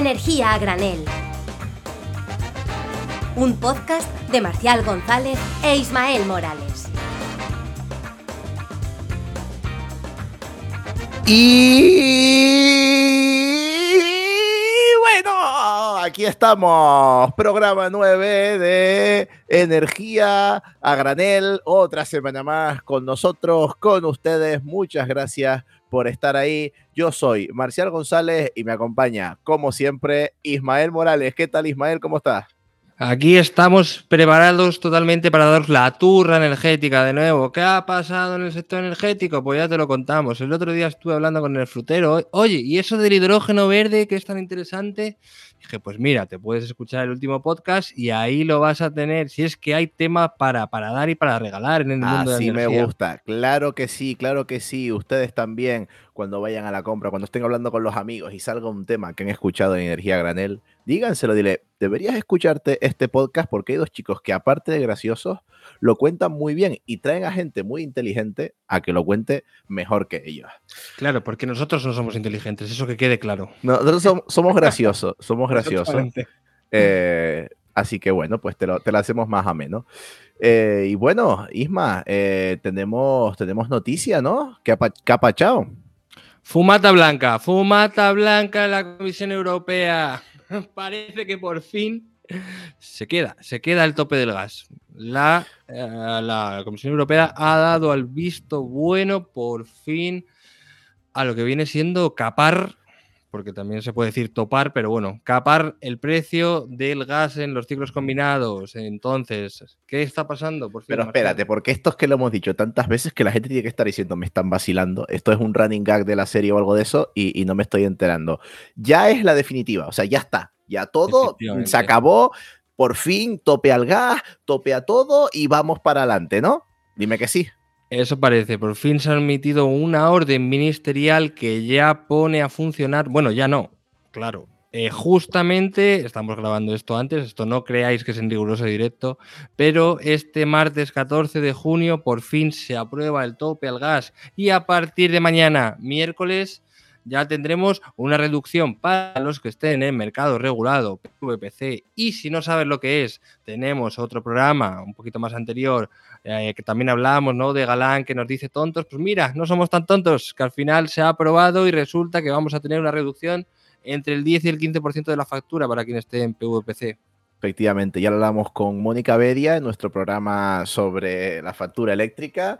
Energía a granel. Un podcast de Marcial González e Ismael Morales. Y bueno, aquí estamos, programa 9 de Energía a Granel, otra semana más con nosotros, con ustedes. Muchas gracias por estar ahí. Yo soy Marcial González y me acompaña, como siempre, Ismael Morales. ¿Qué tal, Ismael? ¿Cómo estás? Aquí estamos preparados totalmente para daros la turra energética de nuevo. ¿Qué ha pasado en el sector energético? Pues ya te lo contamos. El otro día estuve hablando con el frutero. Oye, ¿y eso del hidrógeno verde que es tan interesante? Dije, pues mira, te puedes escuchar el último podcast y ahí lo vas a tener. Si es que hay tema para, para dar y para regalar en el mundo de Así la me gusta. Claro que sí, claro que sí. Ustedes también, cuando vayan a la compra, cuando estén hablando con los amigos y salga un tema que han escuchado en Energía Granel, díganselo, dile, deberías escucharte este podcast porque hay dos chicos que aparte de graciosos, lo cuentan muy bien y traen a gente muy inteligente a que lo cuente mejor que ellos. Claro, porque nosotros no somos inteligentes, eso que quede claro. No, Nosotros som- somos graciosos, somos graciosos. Eh, así que bueno, pues te lo, te lo hacemos más ameno. Eh, y bueno, Isma, eh, tenemos, tenemos noticia, ¿no? ¿Qué ha, pa- qué ha pachado? Fumata blanca, fumata blanca en la Comisión Europea. Parece que por fin se queda, se queda el tope del gas. La, eh, la Comisión Europea ha dado al visto bueno por fin a lo que viene siendo capar, porque también se puede decir topar, pero bueno, capar el precio del gas en los ciclos combinados. Entonces, ¿qué está pasando? Por fin, Pero espérate, porque esto es que lo hemos dicho tantas veces que la gente tiene que estar diciendo, me están vacilando, esto es un running gag de la serie o algo de eso y, y no me estoy enterando. Ya es la definitiva, o sea, ya está, ya todo se acabó, por fin, tope al gas, tope a todo y vamos para adelante, ¿no? Dime que sí. Eso parece. Por fin se ha emitido una orden ministerial que ya pone a funcionar. Bueno, ya no, claro. Eh, justamente, estamos grabando esto antes, esto no creáis que es en riguroso directo, pero este martes 14 de junio por fin se aprueba el tope al gas y a partir de mañana, miércoles, ya tendremos una reducción para los que estén en mercado regulado, VPC, y si no sabes lo que es, tenemos otro programa un poquito más anterior eh, que también hablábamos, ¿no? De Galán que nos dice tontos, pues mira, no somos tan tontos, que al final se ha aprobado y resulta que vamos a tener una reducción entre el 10 y el 15% de la factura para quien esté en PVPC. Efectivamente, ya lo hablamos con Mónica Beria en nuestro programa sobre la factura eléctrica,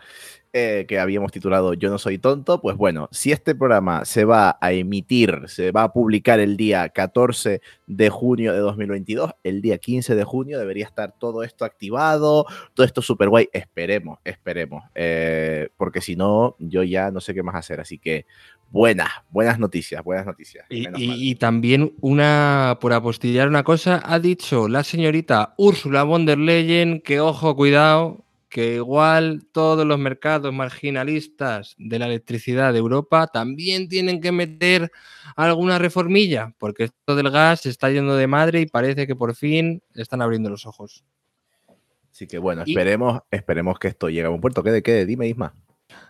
eh, que habíamos titulado Yo no soy tonto. Pues bueno, si este programa se va a emitir, se va a publicar el día 14 de junio de 2022, el día 15 de junio debería estar todo esto activado, todo esto súper guay. Esperemos, esperemos, eh, porque si no, yo ya no sé qué más hacer. Así que buenas, buenas noticias, buenas noticias. Y, y también una, por apostillar una cosa, ha dicho la señorita Úrsula von der Leyen que, ojo, cuidado, que igual todos los mercados marginalistas de la electricidad de Europa también tienen que meter alguna reformilla, porque esto del gas se está yendo de madre y parece que por fin están abriendo los ojos. Así que bueno, y- esperemos, esperemos que esto llegue a buen puerto. ¿Qué de qué? Dime, Isma.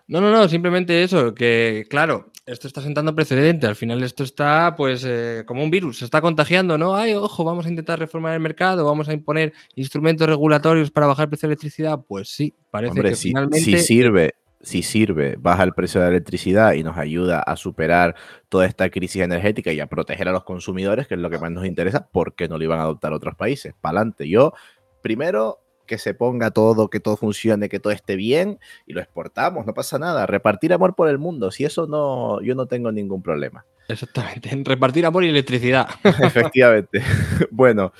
No, no, no, simplemente eso, que claro, esto está sentando precedente, al final esto está pues eh, como un virus, se está contagiando, ¿no? Ay, ojo, vamos a intentar reformar el mercado, vamos a imponer instrumentos regulatorios para bajar el precio de la electricidad, pues sí, parece Hombre, que si, finalmente... si sirve, si sirve, baja el precio de la electricidad y nos ayuda a superar toda esta crisis energética y a proteger a los consumidores, que es lo que más nos interesa, ¿por qué no lo iban a adoptar otros países? Para adelante. Yo, primero, que se ponga todo, que todo funcione, que todo esté bien y lo exportamos, no pasa nada. Repartir amor por el mundo, si eso no, yo no tengo ningún problema. Exactamente, repartir amor y electricidad. Efectivamente. bueno,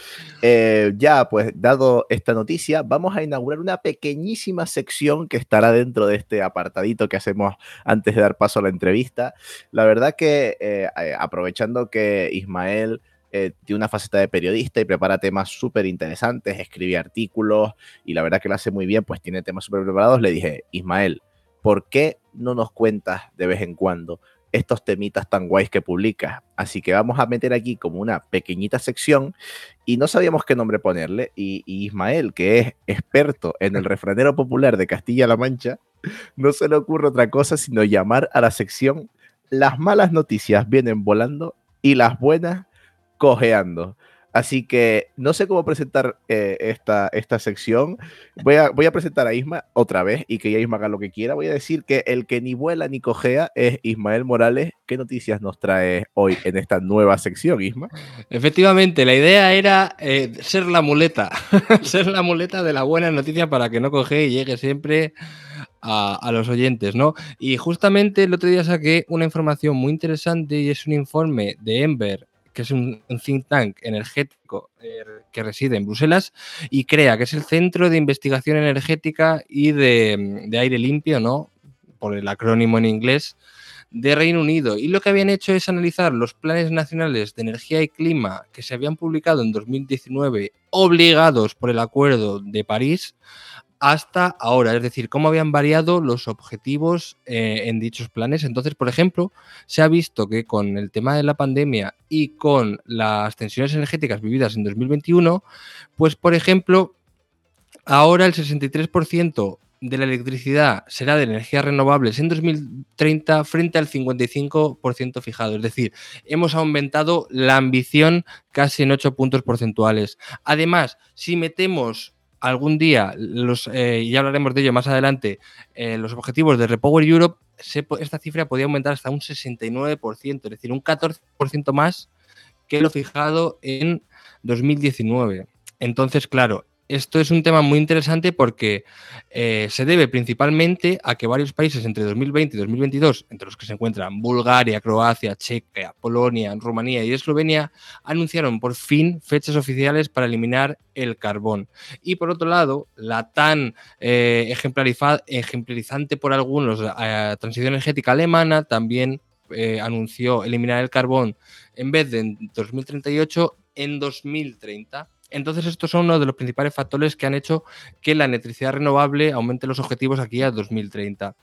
eh, ya pues dado esta noticia, vamos a inaugurar una pequeñísima sección que estará dentro de este apartadito que hacemos antes de dar paso a la entrevista. La verdad que eh, eh, aprovechando que Ismael eh, tiene una faceta de periodista y prepara temas súper interesantes, escribe artículos y la verdad que lo hace muy bien, pues tiene temas súper preparados, le dije, Ismael, ¿por qué no nos cuentas de vez en cuando estos temitas tan guays que publicas. Así que vamos a meter aquí como una pequeñita sección y no sabíamos qué nombre ponerle. Y, Ismael, que es experto en el refranero popular de Castilla-La Mancha, no se le ocurre otra cosa sino llamar a la sección Las malas noticias vienen volando y las buenas cojeando. Así que no sé cómo presentar eh, esta, esta sección. Voy a, voy a presentar a Isma otra vez y que ya Isma haga lo que quiera. Voy a decir que el que ni vuela ni cojea es Ismael Morales. ¿Qué noticias nos trae hoy en esta nueva sección, Isma? Efectivamente, la idea era eh, ser la muleta, ser la muleta de la buena noticia para que no coge y llegue siempre a, a, los oyentes, ¿no? Y justamente el otro día saqué una información muy interesante y es un informe de Ember que es un, think tank energético eh, que reside en Bruselas y crea que es el Centro de Investigación Energética y de, de, Aire Limpio, ¿no? Por el acrónimo en inglés, de Reino Unido. Y lo que habían hecho es analizar los planes nacionales de energía y clima que se habían publicado en 2019, obligados por el Acuerdo de París, hasta ahora, es decir, cómo habían variado los objetivos eh, en dichos planes. Entonces, por ejemplo, se ha visto que con el tema de la pandemia y con las tensiones energéticas vividas en 2021, pues, por ejemplo, ahora el 63% de la electricidad será de energías renovables en 2030 frente al 55% fijado. Es decir, hemos aumentado la ambición casi en 8 puntos porcentuales. Además, si metemos algún día, los, eh, ya hablaremos de ello más adelante, eh, los objetivos de Repower Europe, se, esta cifra podría aumentar hasta un 69%, es decir, un 14% más que lo fijado en 2019. Entonces, claro, esto es un tema muy interesante porque eh, se debe principalmente a que varios países entre 2020 y 2022, entre los que se encuentran Bulgaria, Croacia, Chequia, Polonia, Rumanía y Eslovenia, anunciaron por fin fechas oficiales para eliminar el carbón. Y por otro lado, la tan eh, ejemplarizante por algunos eh, transición energética alemana también eh, anunció eliminar el carbón en vez de en 2038 en 2030. Entonces, estos son uno de los principales factores que han hecho que la electricidad renovable aumente los objetivos aquí a 2030.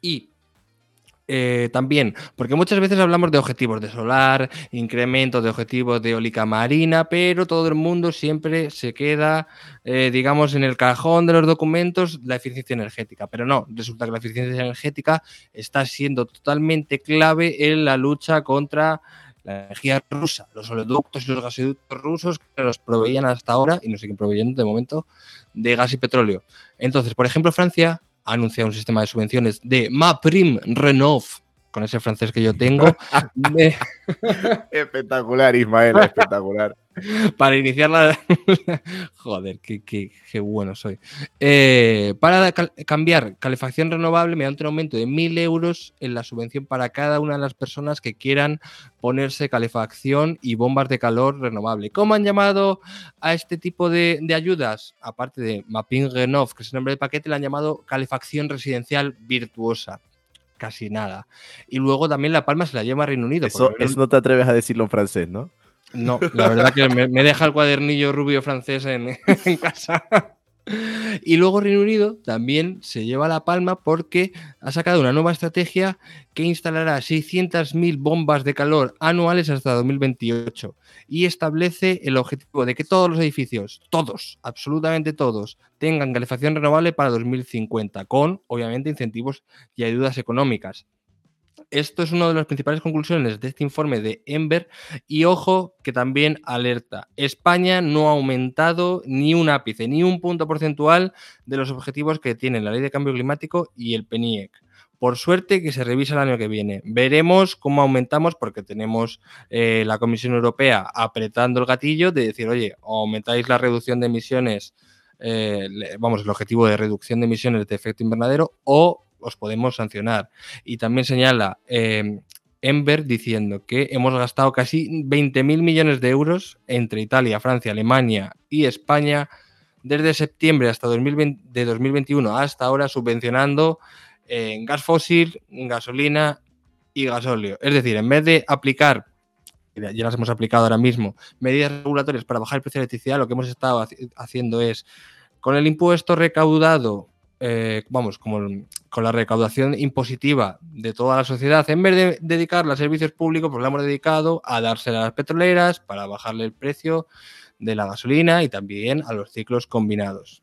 Y eh, también, porque muchas veces hablamos de objetivos de solar, incremento de objetivos de eólica marina, pero todo el mundo siempre se queda, eh, digamos, en el cajón de los documentos la eficiencia energética. Pero no, resulta que la eficiencia energética está siendo totalmente clave en la lucha contra la energía rusa, los oleoductos y los gasoductos rusos que nos proveían hasta ahora y nos siguen proveyendo de momento de gas y petróleo. Entonces, por ejemplo, Francia ha anunciado un sistema de subvenciones de MaPrim Renov, con ese francés que yo tengo. de... espectacular, Ismael, espectacular. para iniciar la. Joder, qué, qué, qué, bueno soy. Eh, para cal cambiar calefacción renovable mediante un aumento de 1.000 euros en la subvención para cada una de las personas que quieran ponerse calefacción y bombas de calor renovable. ¿Cómo han llamado a este tipo de, de ayudas? Aparte de Mapping Renov, que es el nombre del paquete, le han llamado calefacción residencial virtuosa casi nada. Y luego también La Palma se la lleva a Reino Unido. Eso, eso no te atreves a decirlo en francés, ¿no? No, la verdad que me, deja el cuadernillo rubio francés en, en, casa. Y luego Reino Unido también se lleva la palma porque ha sacado una nueva estrategia que instalará 600.000 bombas de calor anuales hasta 2028 y establece el objetivo de que todos los edificios, todos, absolutamente todos, tengan calefacción renovable para 2050, con obviamente incentivos y ayudas económicas esto es una de las principales conclusiones de este informe de Ember y ojo que también alerta, España no ha aumentado ni un ápice, ni un punto porcentual de los objetivos que tiene la ley de cambio climático y el PENIEC. Por suerte que se revisa el año que viene. Veremos cómo aumentamos porque tenemos eh, la Comisión Europea apretando el gatillo de decir, oye, aumentáis la reducción de emisiones, eh, vamos, el objetivo de reducción de emisiones de efecto invernadero o os podemos sancionar. Y también señala eh, Ember diciendo que hemos gastado casi 20.000 millones de euros entre Italia, Francia, Alemania y España desde septiembre hasta 2020, de 2021 hasta ahora subvencionando eh, gas fósil, gasolina y gasóleo. Es decir, en vez de aplicar ya las hemos aplicado ahora mismo, medidas regulatorias para bajar el precio de electricidad, lo que hemos estado haciendo es, con el impuesto recaudado eh, vamos, como con la recaudación impositiva de toda la sociedad, en vez de dedicarla a servicios públicos, pues la hemos dedicado a dársela a las petroleras para bajarle el precio de la gasolina y también a los ciclos combinados.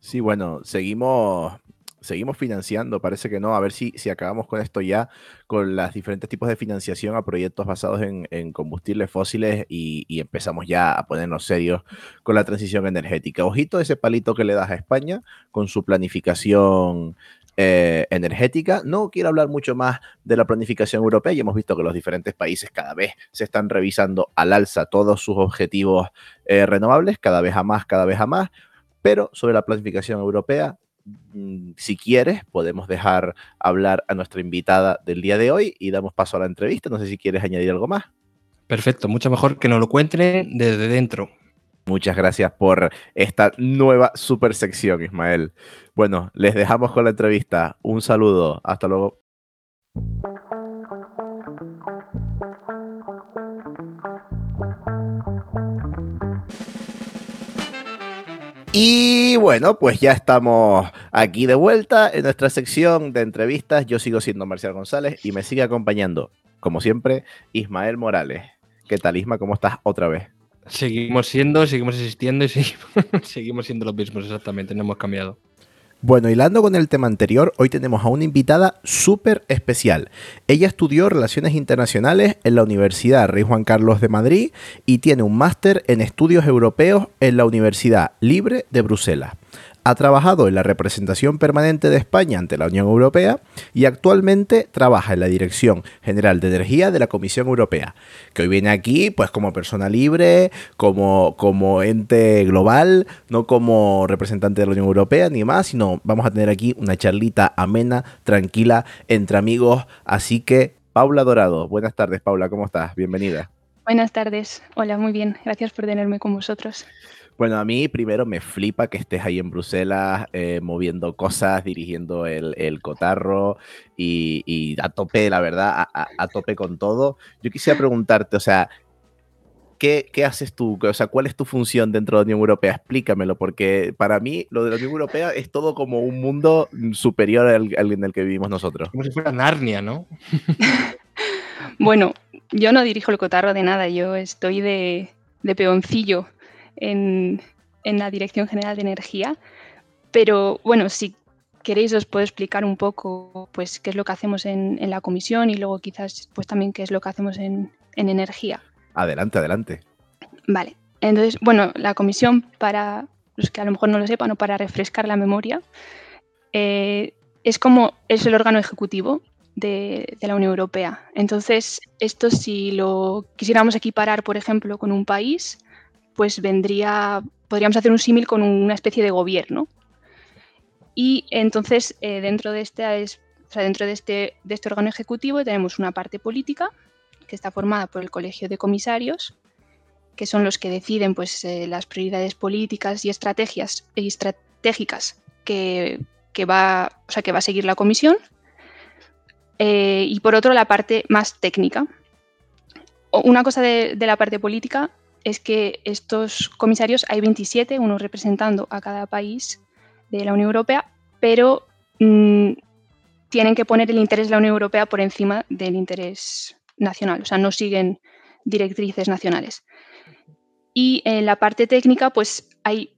Sí, bueno, seguimos seguimos financiando, parece que no. A ver si, si acabamos con esto ya, con los diferentes tipos de financiación a proyectos basados en, combustibles fósiles y, empezamos ya a ponernos serios con la transición energética. Ojito ese palito que le das a España con su planificación eh, energética. No quiero hablar mucho más de la planificación europea y hemos visto que los diferentes países cada vez se están revisando al alza todos sus objetivos eh, renovables, cada vez a más, cada vez a más. Pero sobre la planificación europea, mm, si quieres, podemos dejar hablar a nuestra invitada del día de hoy y damos paso a la entrevista. No sé si quieres añadir algo más. Perfecto, mucho mejor que nos lo cuenten desde dentro. Muchas gracias por esta nueva super sección, Ismael. Bueno, les dejamos con la entrevista. Un saludo. Hasta luego. Y bueno, pues ya estamos aquí de vuelta en nuestra sección de entrevistas. Yo sigo siendo Marcial González y me sigue acompañando, como siempre, Ismael Morales. ¿Qué tal, Isma? ¿Cómo estás otra vez? Seguimos siendo, seguimos existiendo y seguimos, siendo los mismos exactamente, no hemos cambiado. Bueno, hilando con el tema anterior, hoy tenemos a una invitada súper especial. Ella estudió Relaciones Internacionales en la Universidad Rey Juan Carlos de Madrid y tiene un máster en Estudios Europeos en la Universidad Libre de Bruselas. Ha trabajado en la representación permanente de España ante la Unión Europea y actualmente trabaja en la Dirección General de Energía de la Comisión Europea, que hoy viene aquí pues como persona libre, como, como ente global, no como representante de la Unión Europea ni más, sino vamos a tener aquí una charlita amena, tranquila, entre amigos. Así que, Paula Dorado, buenas tardes Paula, ¿cómo estás? Bienvenida. Buenas tardes, hola, muy bien, gracias por tenerme con vosotros. Bueno, a mí primero me flipa que estés ahí en Bruselas eh, moviendo cosas, dirigiendo el, cotarro y, a tope, la verdad, a, tope con todo. Yo quisiera preguntarte, o sea, ¿qué, haces tú? O sea, ¿cuál es tu función dentro de la Unión Europea? Explícamelo, porque para mí lo de la Unión Europea es todo como un mundo superior al, en el que vivimos nosotros. Como si fuera Narnia, ¿no? bueno, yo no dirijo el cotarro de nada, yo estoy de, de peoncillo en, la Dirección General de Energía. Pero bueno, si queréis os puedo explicar un poco pues qué es lo que hacemos en, la comisión y luego quizás pues también qué es lo que hacemos en, energía. Adelante, adelante. Vale. Entonces, bueno, la comisión para los que a lo mejor no lo sepan o para refrescar la memoria, eh, es como es el órgano ejecutivo de, de, la Unión Europea. Entonces, esto si lo quisiéramos equiparar, por ejemplo, con un país, pues vendría, podríamos hacer un símil con una especie de gobierno. Y entonces, eh, dentro, de este, dentro de, este, de este órgano ejecutivo tenemos una parte política, que está formada por el Colegio de Comisarios, que son los que deciden pues, eh, las prioridades políticas y estrategias estratégicas que, va, o sea, que va a seguir la comisión. Eh, y por otro, la parte más técnica. Una cosa de la parte política es que estos comisarios, hay 27, uno representando a cada país de la Unión Europea, pero mm, tienen que poner el interés de la Unión Europea por encima del interés nacional, o sea, no siguen directrices nacionales. Y en la parte técnica, pues hay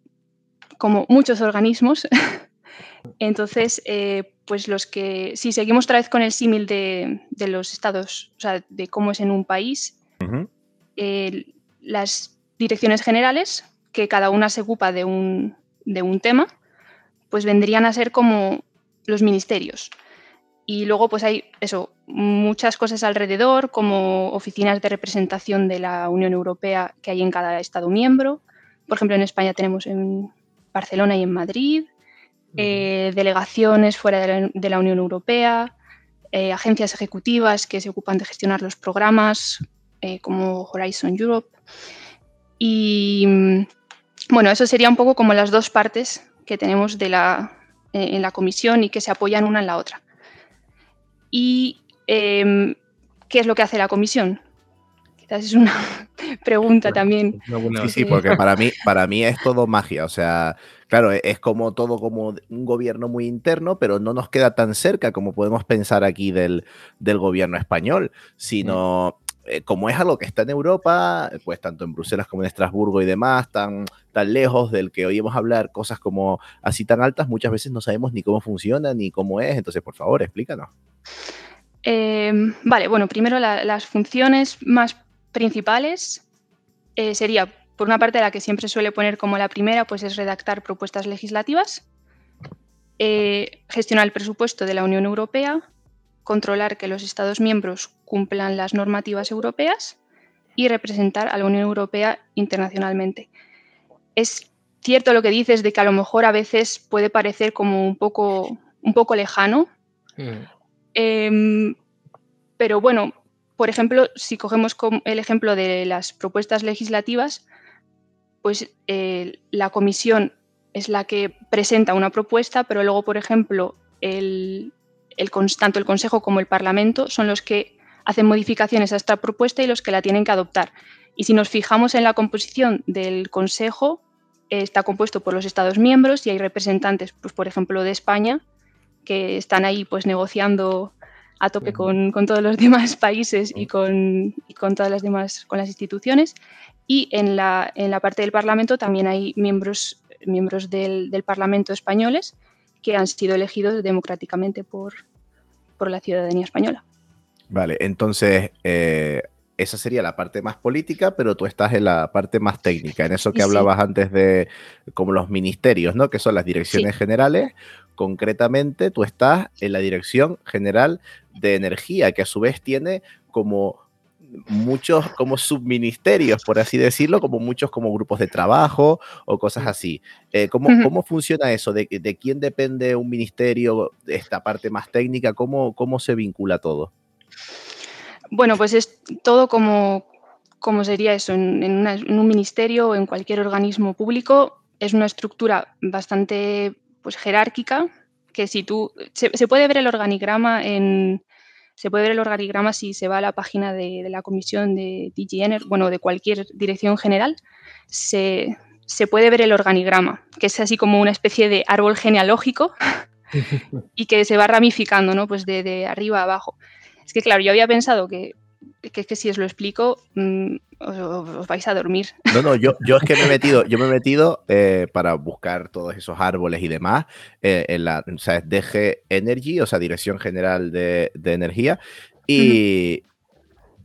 como muchos organismos. Entonces, eh, pues los que, si seguimos otra vez con el símil de, los estados, o sea, de cómo es en un país, las direcciones generales, que cada una se ocupa de un, tema, pues vendrían a ser como los ministerios. Y luego pues hay eso, muchas cosas alrededor, como oficinas de representación de la Unión Europea que hay en cada Estado miembro. Por ejemplo, en España tenemos en Barcelona y en Madrid, eh, delegaciones fuera de la, Unión Europea, eh, agencias ejecutivas que se ocupan de gestionar los programas, eh, como Horizon Europe. Y mm, bueno, eso sería un poco como las dos partes que tenemos de la, eh, en la comisión y que se apoyan una en la otra. ¿Y em, qué es lo que hace la comisión? Quizás es una pregunta también. Sí, sí, porque para mí, para mí es todo magia. O sea, claro, e-, es como todo como un gobierno muy interno, pero no nos queda tan cerca como podemos pensar aquí del, del gobierno español, sino eh, como es algo que está en Europa, pues tanto en Bruselas como en Estrasburgo y demás, tan, tan lejos del que oímos hablar cosas como así tan altas, muchas veces no sabemos ni cómo funciona ni cómo es. Entonces, por favor, explícanos. Em, vale, bueno, primero las funciones más principales eh, sería, por una parte, la que siempre suele poner como la primera, pues es redactar propuestas legislativas, eh, gestionar el presupuesto de la Unión Europea, controlar que los Estados miembros cumplan las normativas europeas y representar a la Unión Europea internacionalmente. Es cierto lo que dices de que a lo mejor a veces puede parecer como un poco, un poco lejano, mm. em, pero bueno, por ejemplo, si cogemos el ejemplo de las propuestas legislativas, pues eh, la comisión es la que presenta una propuesta, pero luego, por ejemplo, el, tanto el Consejo como el Parlamento son los que hacen modificaciones a esta propuesta y los que la tienen que adoptar. Y si nos fijamos en la composición del Consejo, está compuesto por los Estados miembros y hay representantes, pues, por ejemplo, de España, que están ahí pues, negociando a tope con, todos los demás países y con, con, todas las demás con las instituciones. Y en la, en la parte del Parlamento también hay miembros, miembros del, del Parlamento españoles que han sido elegidos democráticamente por, por la ciudadanía española. Vale, entonces eh, esa sería la parte más política, pero tú estás en la parte más técnica, en eso que hablabas antes de como los ministerios, ¿no? Que son las direcciones generales. Concretamente, tú estás en la Dirección General de Energía, que a su vez tiene como muchos como subministerios, por así decirlo, como muchos como grupos de trabajo o cosas así. Eh, ¿cómo, ¿cómo, funciona eso? ¿De, ¿De, quién depende un ministerio, esta parte más técnica? ¿Cómo, cómo se vincula todo? Bueno, pues es todo como, como sería eso, en, en, un ministerio o en cualquier organismo público. Es una estructura bastante pues, jerárquica, que si tú... Se, se puede ver el organigrama en, se puede ver el organigrama si se va a la página de, la comisión de DGN, bueno, de cualquier dirección general, se, puede ver el organigrama, que es así como una especie de árbol genealógico y que se va ramificando, ¿no? Pues de, arriba a abajo. Es que, claro, yo había pensado que, que, que si os lo explico, mm, os, vais a dormir. No, no, yo, yo es que me he metido, yo me he metido eh, para buscar todos esos árboles y demás eh, en la, o sea, DG Energy, o sea, Dirección General de, Energía. Y,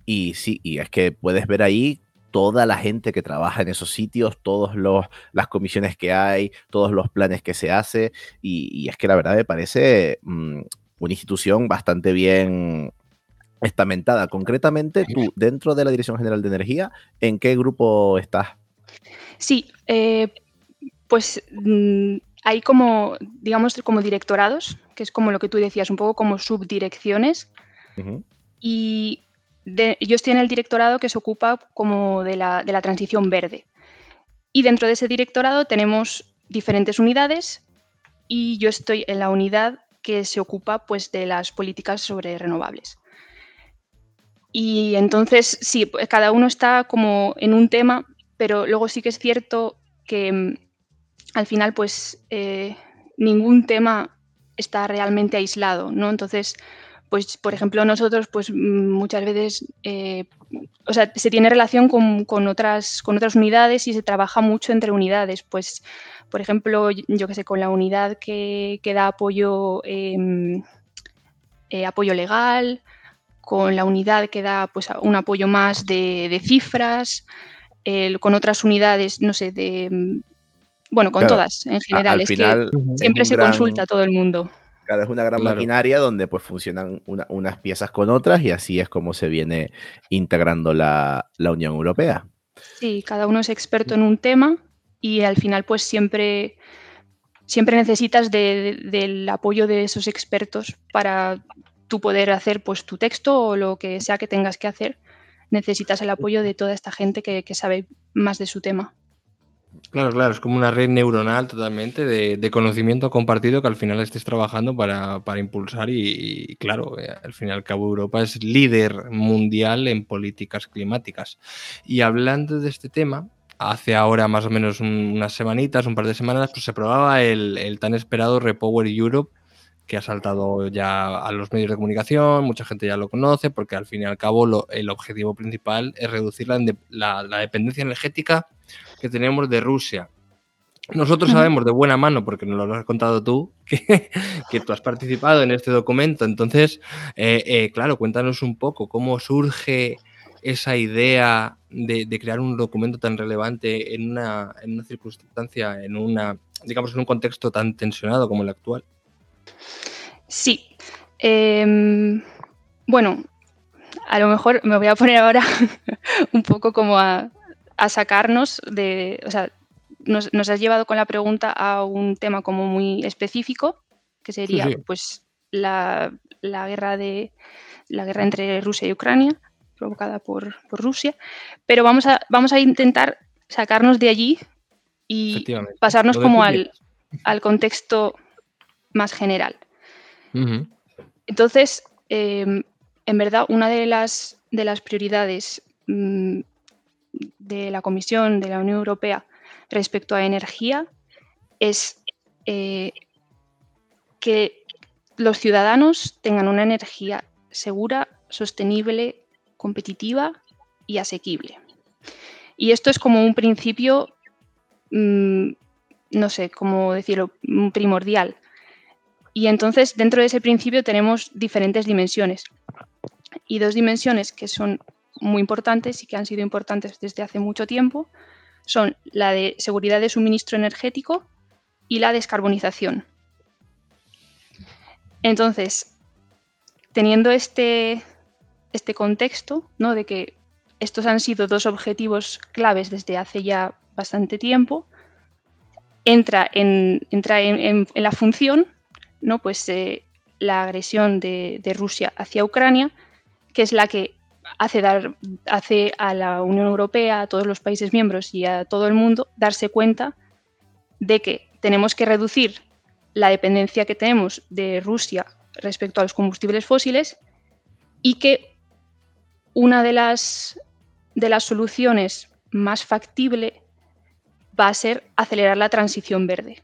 y sí, y es que puedes ver ahí toda la gente que trabaja en esos sitios, todas las comisiones que hay, todos los planes que se hace. Y, es que la verdad me parece mm, una institución bastante bien estamentada. Concretamente, tú, dentro de la Dirección General de Energía, ¿en qué grupo estás? Sí, eh, pues mm, hay como, digamos, como directorados, que es como lo que tú decías, un poco como subdirecciones. Y yo estoy en el directorado que se ocupa como de la, de la transición verde. Y dentro de ese directorado tenemos diferentes unidades y yo estoy en la unidad que se ocupa pues, de las políticas sobre renovables. Y entonces, sí, pues, cada uno está como en un tema, pero luego sí que es cierto que mm, al final, pues eh, ningún tema está realmente aislado, ¿no? Entonces, pues por ejemplo, nosotros, pues mm, muchas veces, eh, o sea, se tiene relación con, otras, con otras unidades y se trabaja mucho entre unidades. Pues, por ejemplo, yo que sé, con la unidad que, da apoyo, em, eh, apoyo legal, con la unidad que da pues, un apoyo más de, cifras, con otras unidades, no sé, de... Bueno, con todas en general. es que siempre se consulta a todo el mundo. Cada es una gran maquinaria donde pues funcionan unas piezas con otras y así es como se viene integrando la, Unión Europea. Sí, cada uno es experto en un tema y al final pues siempre, siempre necesitas del apoyo de esos expertos para tú poder hacer pues tu texto o lo que sea que tengas que hacer, necesitas el apoyo de toda esta gente que, sabe más de su tema. Claro, claro, es como una red neuronal totalmente de, conocimiento compartido que al final estés trabajando para, impulsar y, claro, eh, al fin y al cabo Europa es líder mundial en políticas climáticas. Y hablando de este tema, hace ahora más o menos unas semanitas, un par de semanas, pues se probaba el, el tan esperado Repower Europe que ha saltado ya a los medios de comunicación, mucha gente ya lo conoce, porque al fin y al cabo el objetivo principal es reducir la, dependencia energética que tenemos de Rusia. Nosotros sabemos de buena mano, porque nos lo has contado tú, que, que tú has participado en este documento. Entonces, eh, eh, claro, cuéntanos un poco cómo surge esa idea de, crear un documento tan relevante en una, en una circunstancia, en una, digamos, en un contexto tan tensionado como el actual. Sí. Em, bueno, a lo mejor me voy a poner ahora un poco como a, sacarnos de, o sea, nos, has llevado con la pregunta a un tema como muy específico, que sería pues la, guerra de la guerra entre Rusia y Ucrania, provocada por, Rusia, pero vamos a, vamos a intentar sacarnos de allí y pasarnos como al, al contexto más general. Entonces, em, en verdad, una de las, de las prioridades mm, de la Comisión de la Unión Europea respecto a energía es eh, que los ciudadanos tengan una energía segura, sostenible, competitiva y asequible. Y esto es como un principio, mm, no sé cómo decirlo, primordial y entonces dentro de ese principio tenemos diferentes dimensiones. Y dos dimensiones que son muy importantes y que han sido importantes desde hace mucho tiempo son la de seguridad de suministro energético y la descarbonización. Entonces, teniendo este, este contexto, ¿no? de que estos han sido dos objetivos claves desde hace ya bastante tiempo, entra en, entra en la función ¿no? pues, eh, la agresión de, Rusia hacia Ucrania, que es la que hace, dar, hace a la Unión Europea, a todos los países miembros y a todo el mundo darse cuenta de que tenemos que reducir la dependencia que tenemos de Rusia respecto a los combustibles fósiles y que una de las, de las soluciones más factible va a ser acelerar la transición verde.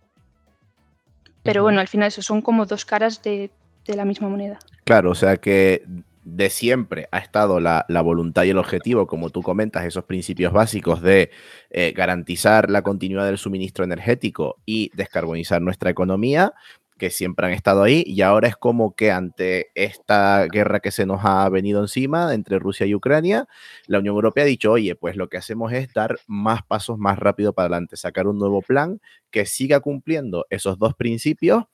Pero bueno, al final eso son como dos caras de, la misma moneda. Claro, o sea que de siempre ha estado la, voluntad y el objetivo, como tú comentas, esos principios básicos de eh, garantizar la continuidad del suministro energético y descarbonizar nuestra economía, que siempre han estado ahí, y ahora es como que ante esta guerra que se nos ha venido encima entre Rusia y Ucrania, la Unión Europea ha dicho, oye, pues lo que hacemos es dar más pasos más rápido para adelante, sacar un nuevo plan que siga cumpliendo esos dos principios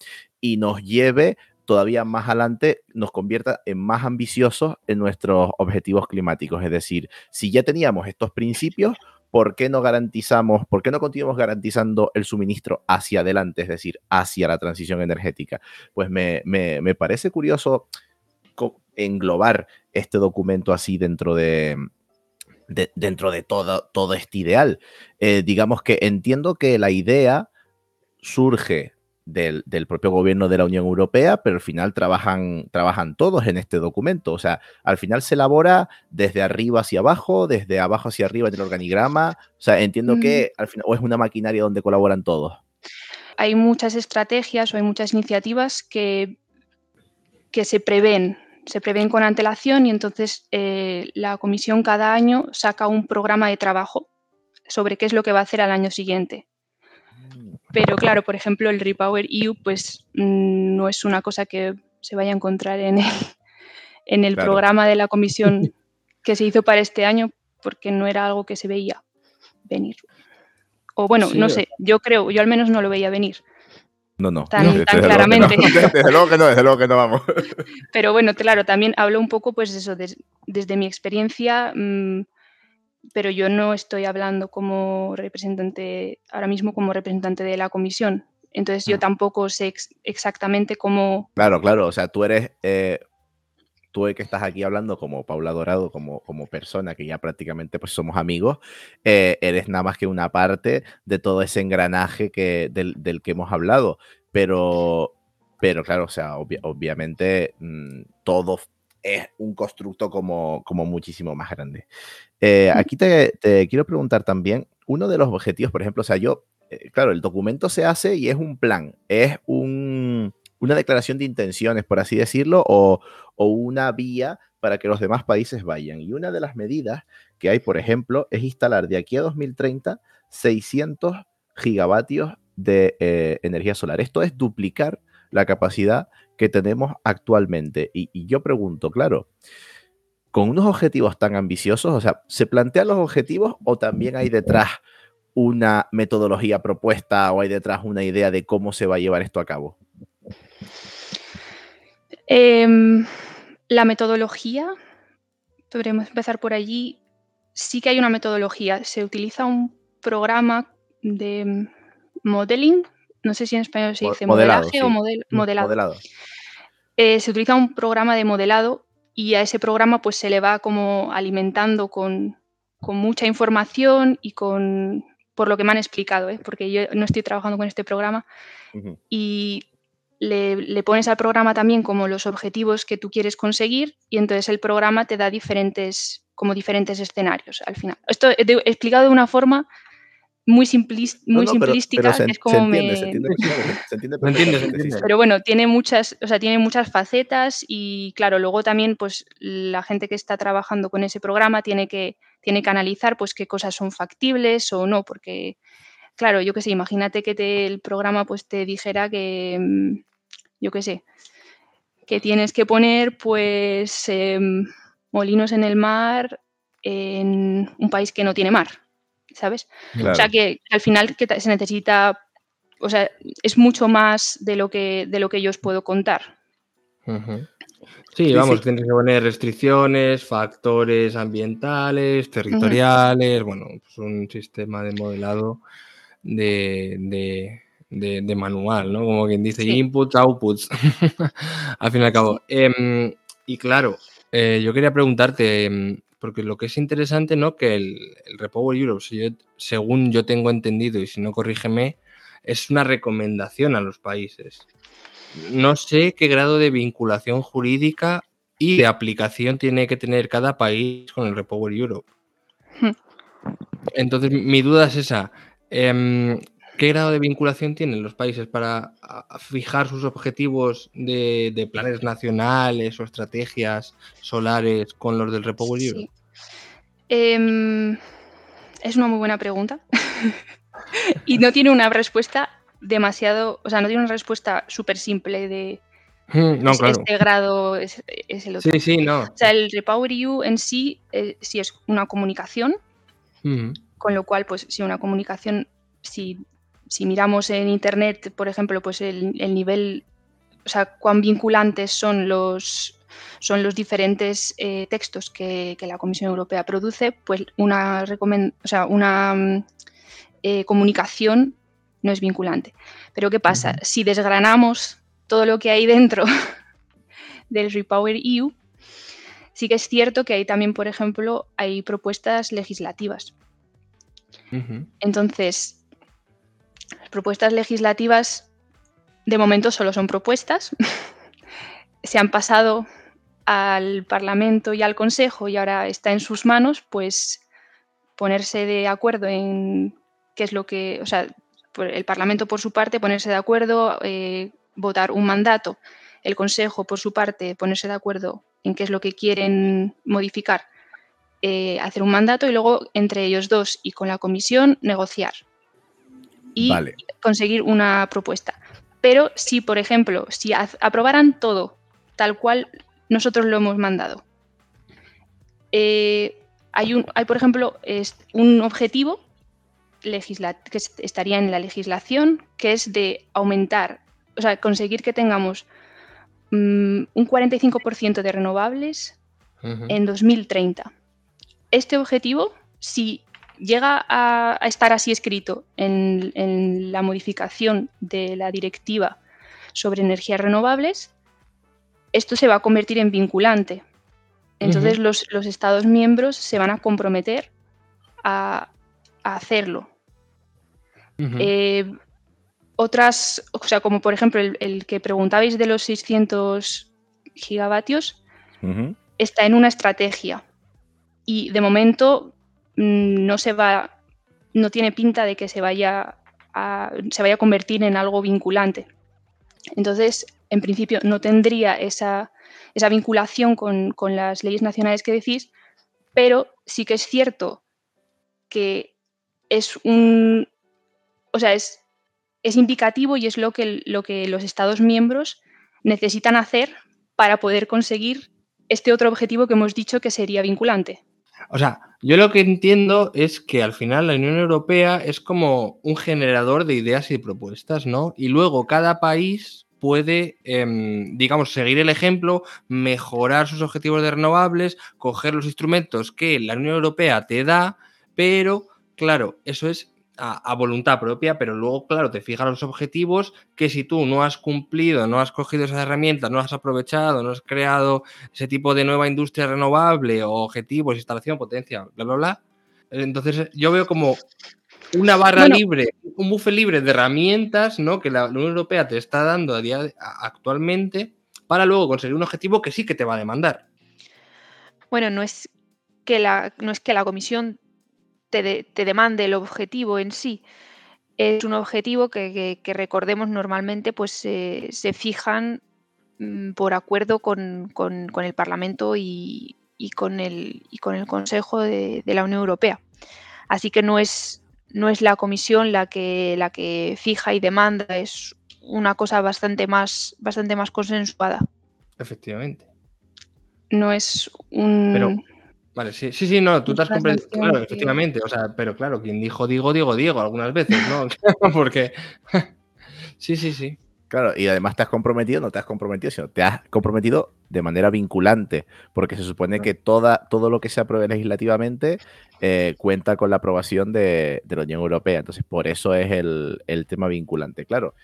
y nos lleve todavía más adelante, nos convierta en más ambiciosos en nuestros objetivos climáticos. Es decir, si ya teníamos estos principios, ¿por qué no garantizamos, por qué no continuamos garantizando el suministro hacia adelante, es decir, hacia la transición energética? Pues me, parece curioso englobar este documento así dentro de, dentro de todo, todo este ideal. Eh, digamos que entiendo que la idea surge del, propio gobierno de la Unión Europea, pero al final trabajan, trabajan todos en este documento. O sea, al final se elabora desde arriba hacia abajo, desde abajo hacia arriba en el organigrama. O sea, entiendo que mm. al final, o es una maquinaria donde colaboran todos. Hay muchas estrategias o hay muchas iniciativas que, que se prevén, se prevén con antelación y entonces eh, la comisión cada año saca un programa de trabajo sobre qué es lo que va a hacer al año siguiente. Pero claro, por ejemplo, el Repower EU pues mm, no es una cosa que se vaya a encontrar en el, en el programa de la comisión que se hizo para este año porque no era algo que se veía venir. O bueno, no sé, yo creo, yo al menos no lo veía venir. No, no. Tan, claramente. Desde luego que no, desde luego que no vamos. Pero bueno, claro, también hablo un poco, pues eso, desde mi experiencia, mm, pero yo no estoy hablando como representante, ahora mismo como representante de la comisión. Entonces yo tampoco sé exactamente cómo... Claro, claro, o sea, tú eres, eh, tú que estás aquí hablando como Paula Dorado, como, como persona que ya prácticamente pues somos amigos, eh, eres nada más que una parte de todo ese engranaje que, del, que hemos hablado. Pero, pero claro, o sea, obviamente mm, todo es un constructo como, como muchísimo más grande. Eh, aquí te, quiero preguntar también, uno de los objetivos, por ejemplo, o sea, yo, eh, claro, el documento se hace y es un plan, es un, una declaración de intenciones, por así decirlo, o, o una vía para que los demás países vayan. Y una de las medidas que hay, por ejemplo, es instalar de aquí a 2030 600 gigavatios de eh, energía solar. Esto es duplicar la capacidad que tenemos actualmente. Y, yo pregunto, claro, con unos objetivos tan ambiciosos, o sea, ¿se plantean los objetivos o también hay detrás una metodología propuesta o hay detrás una idea de cómo se va a llevar esto a cabo? Eh, la metodología, podríamos empezar por allí. Sí que hay una metodología. Se utiliza un programa de modeling, no sé si en español se dice modelado, modelaje sí. o model, Mm, modelado. modelado. Eh, se utiliza un programa de modelado y a ese programa pues se le va como alimentando con, con mucha información y con, por lo que me han explicado, ¿eh? porque yo no estoy trabajando con este programa, y le, le pones al programa también como los objetivos que tú quieres conseguir y entonces el programa te da diferentes, como diferentes escenarios al final. Esto he explicado de una forma muy, simplis- No, muy no, pero- simplística, pero se, que es se como me... se se Se se. Pero bueno, tiene muchas, o sea, tiene muchas facetas y claro, luego también pues la gente que está trabajando con ese programa tiene que, tiene que analizar pues qué cosas son factibles o no, porque claro, yo qué sé, imagínate que te- el programa pues te dijera que, mm, yo qué sé, que tienes que poner pues em, molinos en el mar en un país que no tiene mar, ¿sabes? Claro. O sea que al final que se necesita, o sea, es mucho más de lo que, de lo que yo os puedo contar. Sí, Sí, vamos, sí. tienes que poner restricciones, factores ambientales, territoriales, bueno, pues un sistema de modelado de, de- de- de manual, ¿no? Como quien dice, Sí. inputs, outputs, al fin y al cabo. Em, y claro, eh, yo quería preguntarte, em, porque lo que es interesante, ¿no? Que el, el Repower Europe, si yo- según yo tengo entendido, y si no, corrígeme, es una recomendación a los países no sé qué grado de vinculación jurídica y de aplicación tiene que tener cada país con el Repower Europe. Hmm. Entonces, mi duda es esa. em, ¿Qué grado de vinculación tienen los países para fijar sus objetivos de, de planes nacionales o estrategias solares con los del Repower Sí. Europe? Em, es una muy buena pregunta. y no tiene una respuesta demasiado, o sea, no tiene una respuesta súper simple de No, es- claro. este grado es, es el otro. Sí, sí, no. O sea, el Repower EU en sí, eh, sí es una comunicación, con lo cual, pues si una comunicación, si, si miramos en internet, por ejemplo, pues el, el nivel, o sea, cuán vinculantes son los, son los diferentes eh, textos que, que la Comisión Europea produce, pues una, o sea, una mm, eh, comunicación no es vinculante. Pero ¿qué pasa? Si desgranamos todo lo que hay dentro del Repower EU, sí que es cierto que hay también, por ejemplo, hay propuestas legislativas. Entonces, las propuestas legislativas de momento solo son propuestas. Se han pasado al Parlamento y al Consejo y ahora está en sus manos, pues ponerse de acuerdo en qué es lo que, o sea, el Parlamento por su parte ponerse de acuerdo, eh, votar un mandato, el Consejo por su parte ponerse de acuerdo en qué es lo que quieren modificar, eh, hacer un mandato y luego entre ellos dos y con la Comisión negociar y Vale. conseguir una propuesta. Pero si, por ejemplo, si aprobaran todo tal cual nosotros lo hemos mandado, eh, hay, un, hay, por ejemplo, es un objetivo que est- estaría en la legislación, que es de aumentar, o sea, conseguir que tengamos mm, un 45% de renovables en 2030. Este objetivo, si llega a, a estar así escrito en, en la modificación de la directiva sobre energías renovables, esto se va a convertir en vinculante. Entonces los, los Estados miembros se van a comprometer a, a hacerlo. Eh, otras, o sea, como por ejemplo el, el que preguntabais de los 600 gigavatios, está en una estrategia y de momento no se va, no tiene pinta de que se vaya a, se vaya a convertir en algo vinculante. Entonces, en principio, no tendría esa, vinculación con, las leyes nacionales que decís, pero sí que es cierto que es un. O sea, es, es indicativo y es lo que, lo que los Estados miembros necesitan hacer para poder conseguir este otro objetivo que hemos dicho que sería vinculante. O sea, yo lo que entiendo es que al final la Unión Europea es como un generador de ideas y propuestas, ¿no? Y luego cada país puede, em, digamos, seguir el ejemplo, mejorar sus objetivos de renovables, coger los instrumentos que la Unión Europea te da, pero claro, eso es a, voluntad propia, pero luego, claro, te fijas los objetivos que si tú no has cumplido, no has cogido esas herramientas, no has aprovechado, no has creado ese tipo de nueva industria renovable o objetivos, instalación, potencia, bla, bla, bla. Entonces yo veo como una barra libre, un buffet libre de herramientas ¿no? que la Unión Europea te está dando a día actualmente para luego conseguir un objetivo que sí que te va a demandar. Bueno, no es que la, no es que la Comisión te, demande el objetivo en sí. Es un objetivo que, recordemos normalmente pues se fijan mm, por acuerdo con, el Parlamento y, con el, con el Consejo de, la Unión Europea. Así que no es, no es la Comisión la que, la que fija y demanda, es una cosa bastante más, bastante más consensuada. Efectivamente. No es un... Vale, sí, sí, sí, no, tú te has comprendido, claro, efectivamente, o sea, pero claro, quien dijo digo, digo, digo, algunas veces, ¿no? Porque, sí, sí, sí. Claro, y además te has comprometido, no te has comprometido, sino te has comprometido de manera vinculante, porque se supone que toda, todo lo que se apruebe legislativamente eh, cuenta con la aprobación de, la Unión Europea. Entonces, por eso es el, tema vinculante. Claro,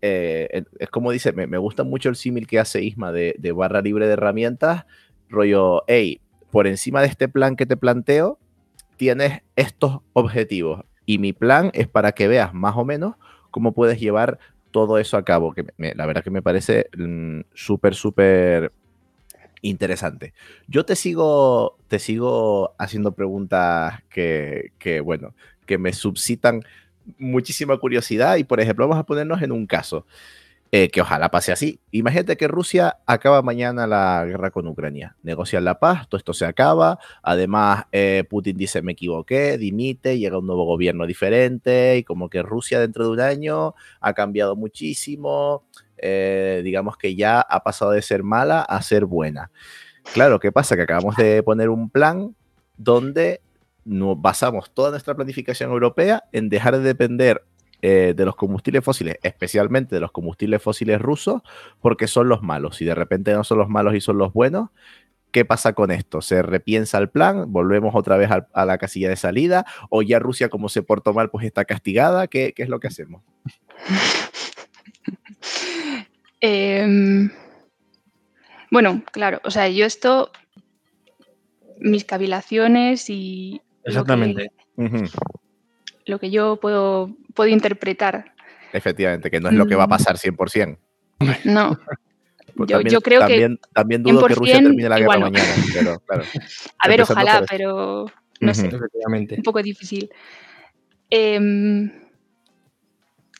eh, es como dice, me, gusta mucho el símil que hace Isma de, de barra libre de herramientas, rollo, hey, por encima de este plan que te planteo, tienes estos objetivos. Y mi plan es para que veas más o menos cómo puedes llevar todo eso a cabo, que la verdad que me parece mm, súper, súper interesante. Yo te sigo, te sigo haciendo preguntas que, que, bueno, que me suscitan muchísima curiosidad y, por ejemplo, vamos a ponernos en un caso. Eh, que ojalá pase así. Imagínate que Rusia acaba mañana la guerra con Ucrania, negocian la paz, todo esto se acaba, además eh, Putin dice me equivoqué, dimite, llega un nuevo gobierno diferente y como que Rusia dentro de un año ha cambiado muchísimo, eh, digamos que ya ha pasado de ser mala a ser buena. Claro, ¿qué pasa? Que acabamos de poner un plan donde basamos toda nuestra planificación europea en dejar de depender eh, de los combustibles fósiles, especialmente de los combustibles fósiles rusos, porque son los malos. Si de repente no son los malos y son los buenos, ¿qué pasa con esto? ¿Se repiensa el plan? ¿Volvemos otra vez a, la casilla de salida? ¿O ya Rusia, como se portó mal, pues está castigada? ¿Qué, es lo que hacemos? Em, bueno, claro, o sea, yo esto, mis cavilaciones y... Exactamente lo que yo puedo, puedo interpretar. Efectivamente, que no es lo que va a mm. pasar 100%. No. Pues yo, creo que. También dudo que Rusia termine la guerra mañana. Pero, claro, a ver, ojalá, pero no sé. Un poco difícil. Em,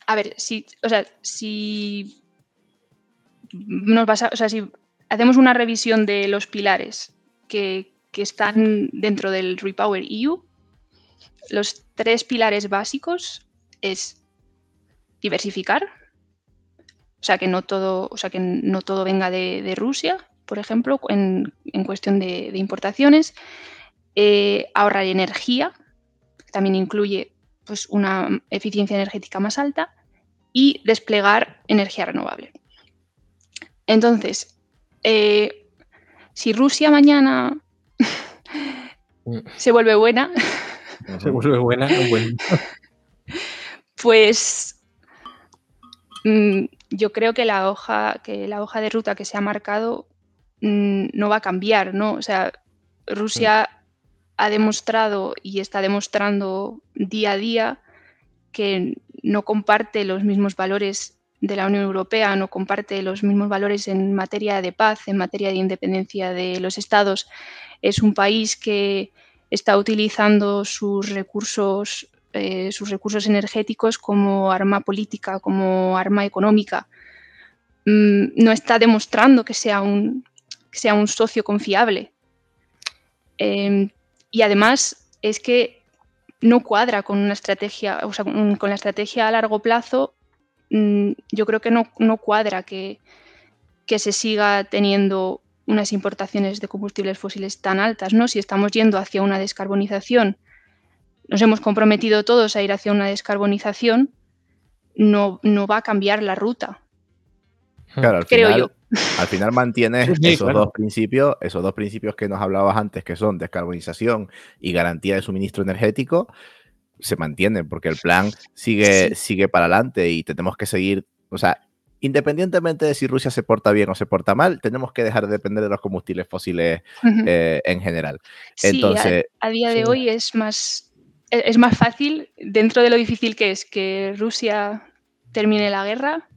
a ver, si, o sea, si nos o sea, si hacemos una revisión de los pilares que, que están dentro del Repower EU, los tres pilares básicos es diversificar, o sea que no todo, o sea que no todo venga de, Rusia, por ejemplo, en, cuestión de, importaciones, eh, ahorrar energía, también incluye pues, una eficiencia energética más alta, y desplegar energía renovable. Entonces, eh, si Rusia mañana mm. se vuelve buena, Se vuelve buena. pues mm, yo creo que la hoja, que la hoja de ruta que se ha marcado mm, no va a cambiar, ¿no? O sea, Rusia ha demostrado y está demostrando día a día que no comparte los mismos valores de la Unión Europea, no comparte los mismos valores en materia de paz, en materia de independencia de los estados. Es un país que está utilizando sus recursos, eh, sus recursos energéticos como arma política, como arma económica, mm, no está demostrando que sea un, socio confiable. Em, y además es que no cuadra con una estrategia, o sea, con la estrategia a largo plazo, mm, yo creo que no, cuadra que se siga teniendo unas importaciones de combustibles fósiles tan altas, ¿no? Si estamos yendo hacia una descarbonización, nos hemos comprometido todos a ir hacia una descarbonización, no, no va a cambiar la ruta. Claro, al creo final, yo. Al final mantienes esos dos principios, esos dos principios que nos hablabas antes, que son descarbonización y garantía de suministro energético, se mantienen, porque el plan sigue, sigue para adelante y tenemos que seguir, o sea, independientemente de si Rusia se porta bien o se porta mal, tenemos que dejar de depender de los combustibles fósiles eh, en general. Entonces, a, día de hoy es más, e, es más fácil, dentro de lo difícil que es que Rusia termine la guerra,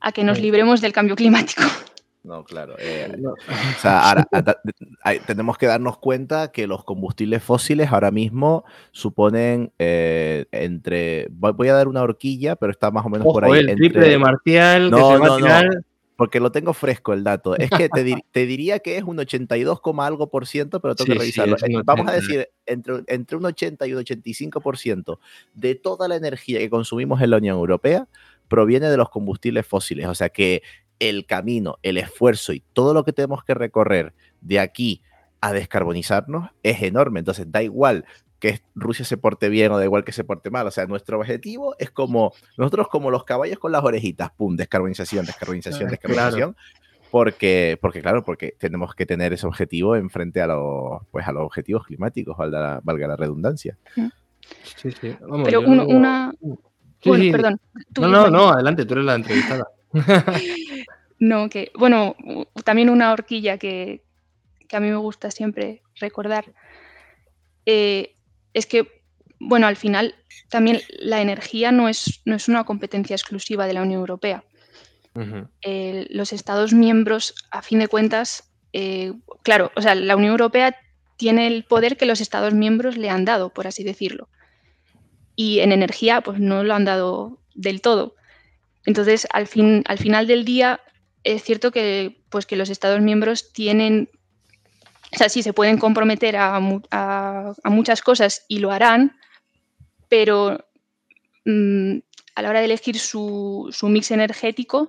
a que nos libremos del cambio climático. No, claro. Eh, o sea, ahora tenemos que darnos cuenta que los combustibles fósiles ahora mismo suponen eh, entre. Voy a dar una horquilla, pero está más o menos por ahí. El triple de Marcial. No, no, no. Porque lo tengo fresco el dato. Es que te, diría que es un 82, algo por ciento, pero tengo que revisarlo. Eh, vamos a decir, entre, entre un 80 y un 85% de toda la energía que consumimos en la Unión Europea proviene de los combustibles fósiles. O sea que el camino, el esfuerzo y todo lo que tenemos que recorrer de aquí a descarbonizarnos es enorme. Entonces, da igual que Rusia se porte bien o da igual que se porte mal. O sea, nuestro objetivo es como nosotros como los caballos con las orejitas, pum, descarbonización, descarbonización, ah, descarbonización. Porque, porque, claro, porque tenemos que tener ese objetivo en frente a los, pues, a los objetivos climáticos, valga, valga la redundancia. Sí, sí. Pero una... Bueno, perdón. No, no, no, adelante, tú eres la entrevistada. no, que, bueno, también una horquilla que, a mí me gusta siempre recordar eh, es que, bueno, al final también la energía no es, no es una competencia exclusiva de la Unión Europea. los Estados miembros, a fin de cuentas, eh, claro, o sea, la Unión Europea tiene el poder que los Estados miembros le han dado, por así decirlo. Y en energía, pues no lo han dado del todo. Entonces, al, fin, al final del día, es cierto que, pues, que los Estados miembros tienen, o sea, sí se pueden comprometer a, muchas cosas y lo harán, pero mm, a la hora de elegir su, mix energético,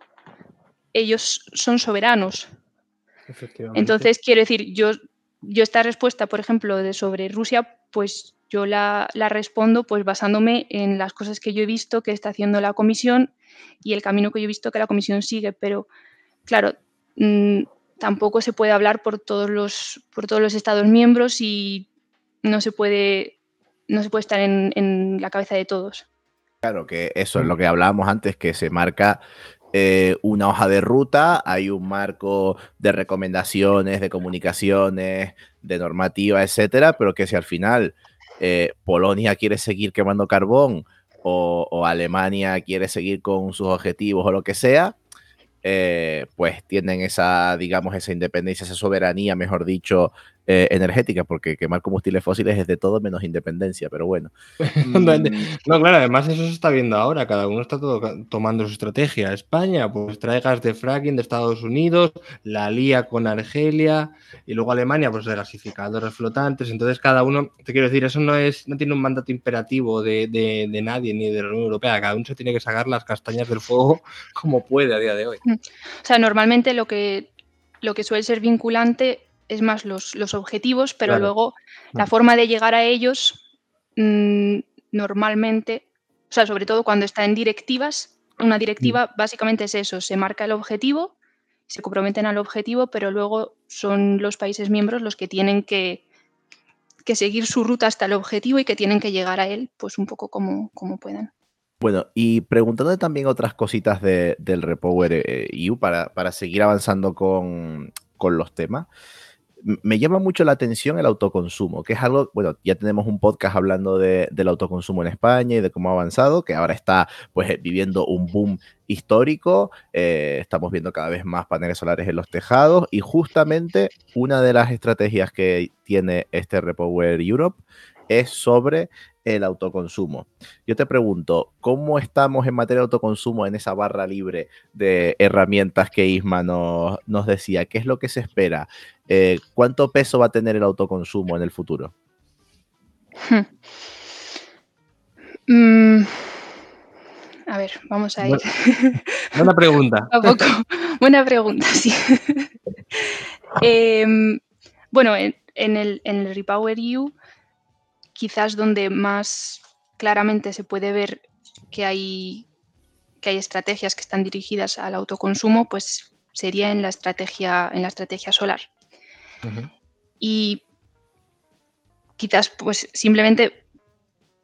ellos son soberanos. Entonces, quiero decir, yo, yo esta respuesta, por ejemplo, de sobre Rusia, pues yo la, la, respondo pues basándome en las cosas que yo he visto que está haciendo la comisión y el camino que yo he visto que la comisión sigue, pero claro, mm, tampoco se puede hablar por todos los, por todos los Estados miembros y no se puede, no se puede estar en, la cabeza de todos. Claro, que eso es lo que hablábamos antes, que se marca eh, una hoja de ruta, hay un marco de recomendaciones, de comunicaciones, de normativa, etcétera, pero que si al final eh, Polonia quiere seguir quemando carbón o, Alemania quiere seguir con sus objetivos o lo que sea, eh, pues tienen esa, digamos, esa independencia, esa soberanía, mejor dicho, eh, energética, porque quemar combustibles fósiles es de todo menos independencia, pero bueno. no, claro, además eso se está viendo ahora, cada uno está todo tomando su estrategia. España, pues trae gas de fracking de Estados Unidos, la lía con Argelia, y luego Alemania, pues de gasificadores flotantes. Entonces, cada uno, te quiero decir, eso no es, no tiene un mandato imperativo de, de nadie ni de la Unión Europea. Cada uno se tiene que sacar las castañas del fuego como puede a día de hoy. Mm. O sea, normalmente lo que, lo que suele ser vinculante es más los, objetivos, pero luego la forma de llegar a ellos mm, normalmente, o sea, sobre todo cuando está en directivas, una directiva mm. básicamente es eso, se marca el objetivo, se comprometen al objetivo, pero luego son los países miembros los que tienen que, seguir su ruta hasta el objetivo y que tienen que llegar a él, pues un poco como, como puedan. Bueno, y preguntando también otras cositas del Repower EU eh, para, para seguir avanzando con, con los temas me llama mucho la atención el autoconsumo, que es algo, bueno, ya tenemos un podcast hablando del autoconsumo en España y de cómo ha avanzado, que ahora está pues eh, viviendo un boom histórico, eh, estamos viendo cada vez más paneles solares en los tejados y justamente una de las estrategias que tiene este Repower Europe es sobre el autoconsumo. Yo te pregunto, ¿cómo estamos en materia de autoconsumo en esa barra libre de herramientas que Isma nos, nos decía? ¿Qué es lo que se espera? Eh, ¿Cuánto peso va a tener el autoconsumo en el futuro? Mm, a ver, vamos a ir. Buena pregunta. Buena pregunta, sí. Em, bueno, en, el, en el Repower EU, quizás donde más claramente se puede ver que hay, que hay estrategias que están dirigidas al autoconsumo, pues sería en la estrategia, en la estrategia solar. Y quizás pues simplemente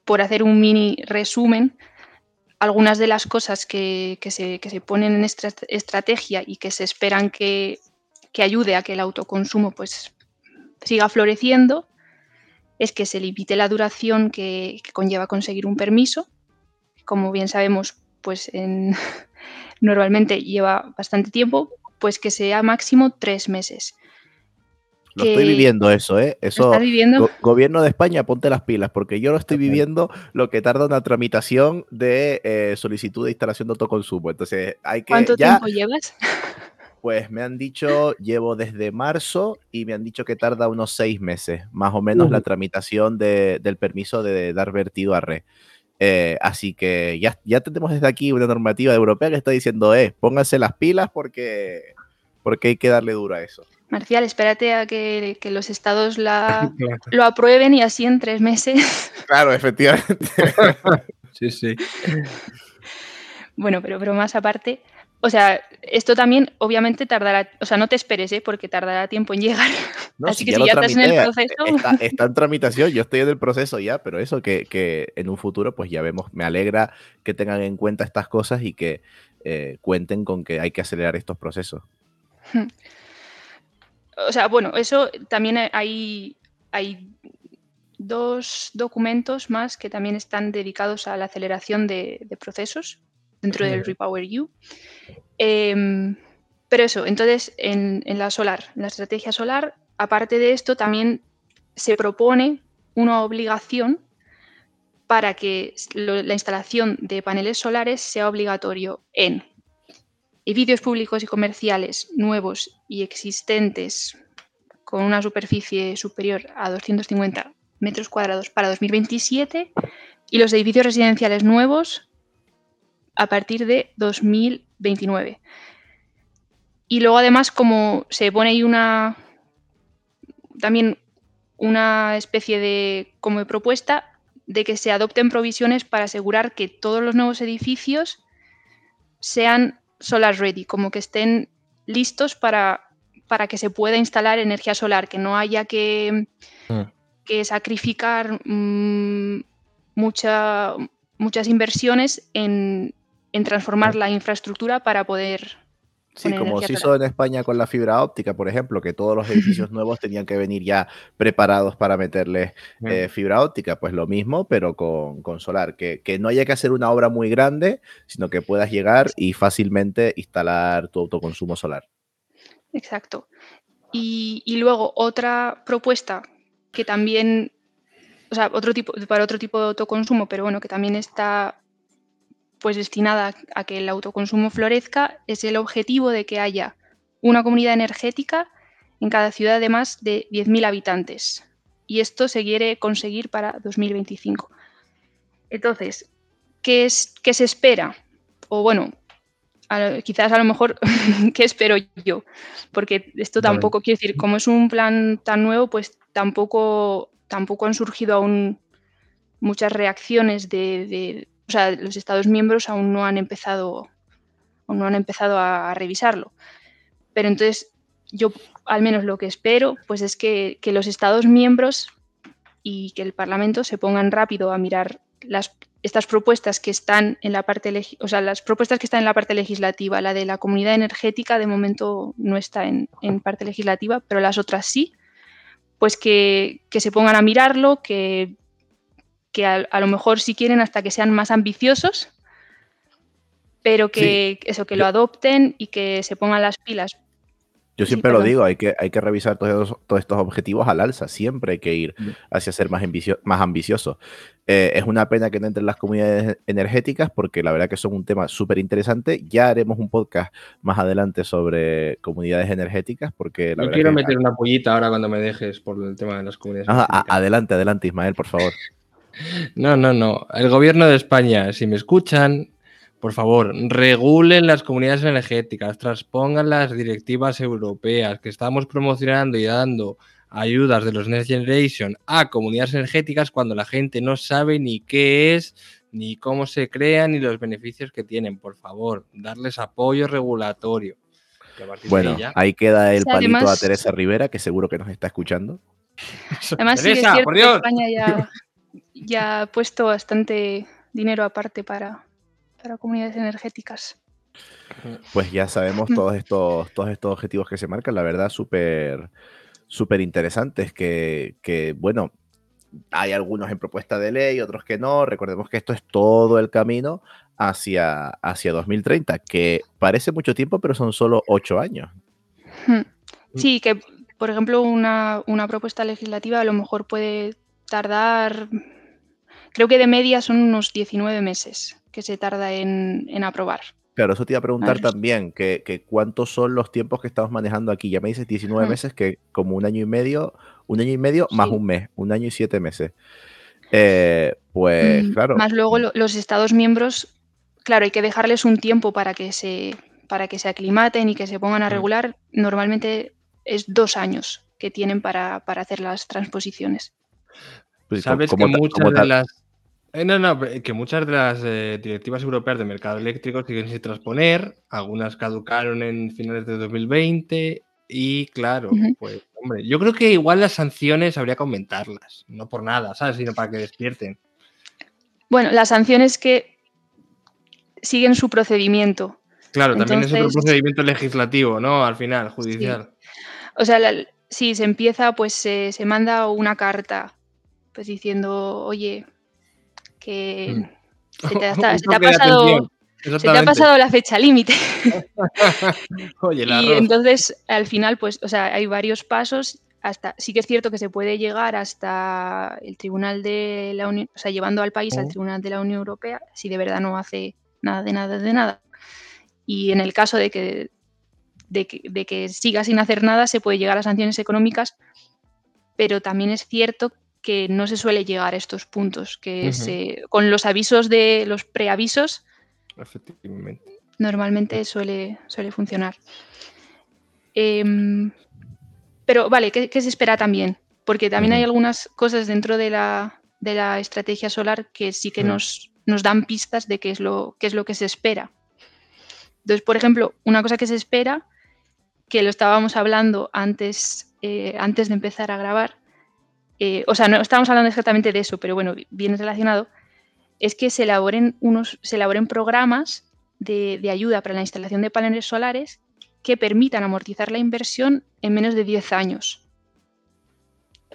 por hacer un mini resumen, algunas de las cosas que, se, ponen en esta estrategia y que se esperan que, ayude a que el autoconsumo pues, siga floreciendo es que se limite la duración que, conlleva conseguir un permiso. Como bien sabemos, pues normalmente lleva bastante tiempo, pues que sea máximo tres meses. Lo estoy viviendo eso, ¿eh? Eso, gobierno de España, ponte las pilas, porque yo lo estoy viviendo lo que tarda una tramitación de eh, solicitud de instalación de autoconsumo. Entonces, hay que. ¿Cuánto tiempo llevas? Pues me han dicho, llevo desde marzo y me han dicho que tarda unos seis meses, más o menos, la tramitación del permiso de dar vertido a red. Eh, así que ya, ya tenemos desde aquí una normativa europea que está diciendo, eh, pónganse las pilas porque, porque hay que darle duro a eso. Marcial, espérate a que, los estados la, lo aprueben y así en tres meses. Claro, efectivamente. sí, sí. Bueno, pero, pero más aparte, o sea, esto también obviamente tardará, o sea, no te esperes, ¿eh? porque tardará tiempo en llegar. Así que si ya estás en el proceso. Está, en tramitación, yo estoy en el proceso ya, pero eso que, en un futuro, pues ya vemos, me alegra que tengan en cuenta estas cosas y que eh, cuenten con que hay que acelerar estos procesos. O sea, bueno, eso también hay, hay dos documentos más que también están dedicados a la aceleración de, procesos dentro del Repower U. Em, pero eso, entonces en, la solar, en la estrategia solar, aparte de esto, también se propone una obligación para que la instalación de paneles solares sea obligatorio en edificios públicos y comerciales nuevos y existentes con una superficie superior a 250 metros cuadrados para 2027 y los edificios residenciales nuevos a partir de 2029. Y luego además como se pone ahí una también una especie de como de propuesta de que se adopten provisiones para asegurar que todos los nuevos edificios sean solar ready, como que estén listos para, para que se pueda instalar energía solar, que no haya que, mm. que sacrificar mm, muchas inversiones en, transformar mm. la infraestructura para poder... Sí, como se hizo en España con la fibra óptica, por ejemplo, que todos los edificios nuevos tenían que venir ya preparados para meterle eh, fibra óptica. Pues lo mismo, pero con, solar, que, que, no haya que hacer una obra muy grande, sino que puedas llegar y fácilmente instalar tu autoconsumo solar. Exacto. Y, luego otra propuesta que también, o sea, otro tipo, para otro tipo de autoconsumo, pero bueno, que también está pues destinada a que el autoconsumo florezca, es el objetivo de que haya una comunidad energética en cada ciudad de más de 10.000 habitantes. Y esto se quiere conseguir para 2025. Entonces, ¿qué, es, qué se espera? O bueno, quizás a lo mejor, ¿qué espero yo? Porque esto tampoco, quiero decir, como es un plan tan nuevo, pues tampoco, tampoco han surgido aún muchas reacciones de, o sea, los Estados miembros aún no han empezado, aún no han empezado a, revisarlo. Pero entonces, yo al menos lo que espero, pues es que, que los Estados miembros y que el Parlamento se pongan rápido a mirar las estas propuestas que están en la parte, o sea, las propuestas que están en la parte legislativa, la de la comunidad energética de momento no está en, parte legislativa, pero las otras sí, pues que, se pongan a mirarlo, que, que a, lo mejor si quieren hasta que sean más ambiciosos, pero que eso, que lo adopten y que se pongan las pilas. Yo Sí, siempre lo perdón. digo, hay que, hay que revisar todos, esos- todos estos objetivos al alza, siempre hay que ir hacia ser más, ambicio- más ambiciosos. Eh, es una pena que no entren las comunidades energéticas porque la verdad que son un tema súper interesante. Ya haremos un podcast más adelante sobre comunidades energéticas porque la Yo verdad quiero que- meter una pollita ahora cuando me dejes por el tema de las comunidades. Energéticas. adelante, adelante, Ismael, por favor. No, no, no. El gobierno de España, si me escuchan, por favor, regulen las comunidades energéticas, transpongan las directivas europeas que estamos promocionando y dando ayudas de los Next Generation a comunidades energéticas cuando la gente no sabe ni qué es, ni cómo se crean, ni los beneficios que tienen. Por favor, darles apoyo regulatorio. Bueno, ahí queda el palito a Teresa Rivera, que seguro que nos está escuchando. Además, sí que es Teresa, cierto por que Dios. España ya, ya ha puesto bastante dinero aparte para, para comunidades energéticas. Pues ya sabemos todos estos, todos estos objetivos que se marcan, la verdad, súper súper interesantes, que, que, bueno, hay algunos en propuesta de ley, otros que no. Recordemos que esto es todo el camino hacia, hacia 2030, que parece mucho tiempo, pero son solo ocho años. Hmm. Sí, que por ejemplo una, una propuesta legislativa a lo mejor puede tardar, creo que de media son unos 19 meses que se tarda en, en aprobar. Claro, eso te iba a preguntar también, que, que cuántos son los tiempos que estamos manejando aquí. Ya me dices 19 Mm. meses, que como un año y medio, un año y medio más un mes, un año y siete meses. Eh, pues Mm, claro. Más luego lo- los Estados miembros, claro, hay que dejarles un tiempo para que se, para que se aclimaten y que se pongan a Mm. regular. Normalmente es dos años que tienen para, para hacer las transposiciones. Pues, Sabes como que muchas de las. eh, no, no, que muchas de las eh, directivas europeas de mercado eléctrico siguen sin transponer. Algunas caducaron en finales de 2020. Y claro, pues, hombre, yo creo que igual las sanciones habría que aumentarlas. No por nada, ¿sabes? Sino para que despierten. Bueno, las sanciones que siguen su procedimiento. Claro, también es otro procedimiento legislativo, ¿no? Al final, judicial. O sea, la- si se empieza, pues se, se manda una carta pues diciendo, oye, que se te ha, Un se te ha pasado, se te ha pasado la fecha límite. Oye, el Y entonces, al final, pues, o sea, hay varios pasos. Hasta, sí que es cierto que se puede llegar hasta el Tribunal de la Unión, o sea, llevando al país al. Tribunal de la Unión Europea, si de verdad no hace nada de nada de nada. Y en el caso de que, de que, de que siga sin hacer nada, se puede llegar a sanciones económicas, pero también es cierto que no se suele llegar a estos puntos, que se, con los avisos de los preavisos Efectivamente. normalmente suele, suele funcionar. Em, pero vale, ¿qué, qué se espera también? Porque también hay algunas cosas dentro de la, de la estrategia solar que sí que nos, nos dan pistas de qué es, lo, qué es lo que se espera. Entonces, por ejemplo, una cosa que se espera, que lo estábamos hablando antes, eh, antes de empezar a grabar, eh, o sea, no estábamos hablando exactamente de eso, pero bueno, viene relacionado, es que se elaboren, unos, se elaboren programas de, de ayuda para la instalación de paneles solares que permitan amortizar la inversión en menos de 10 años.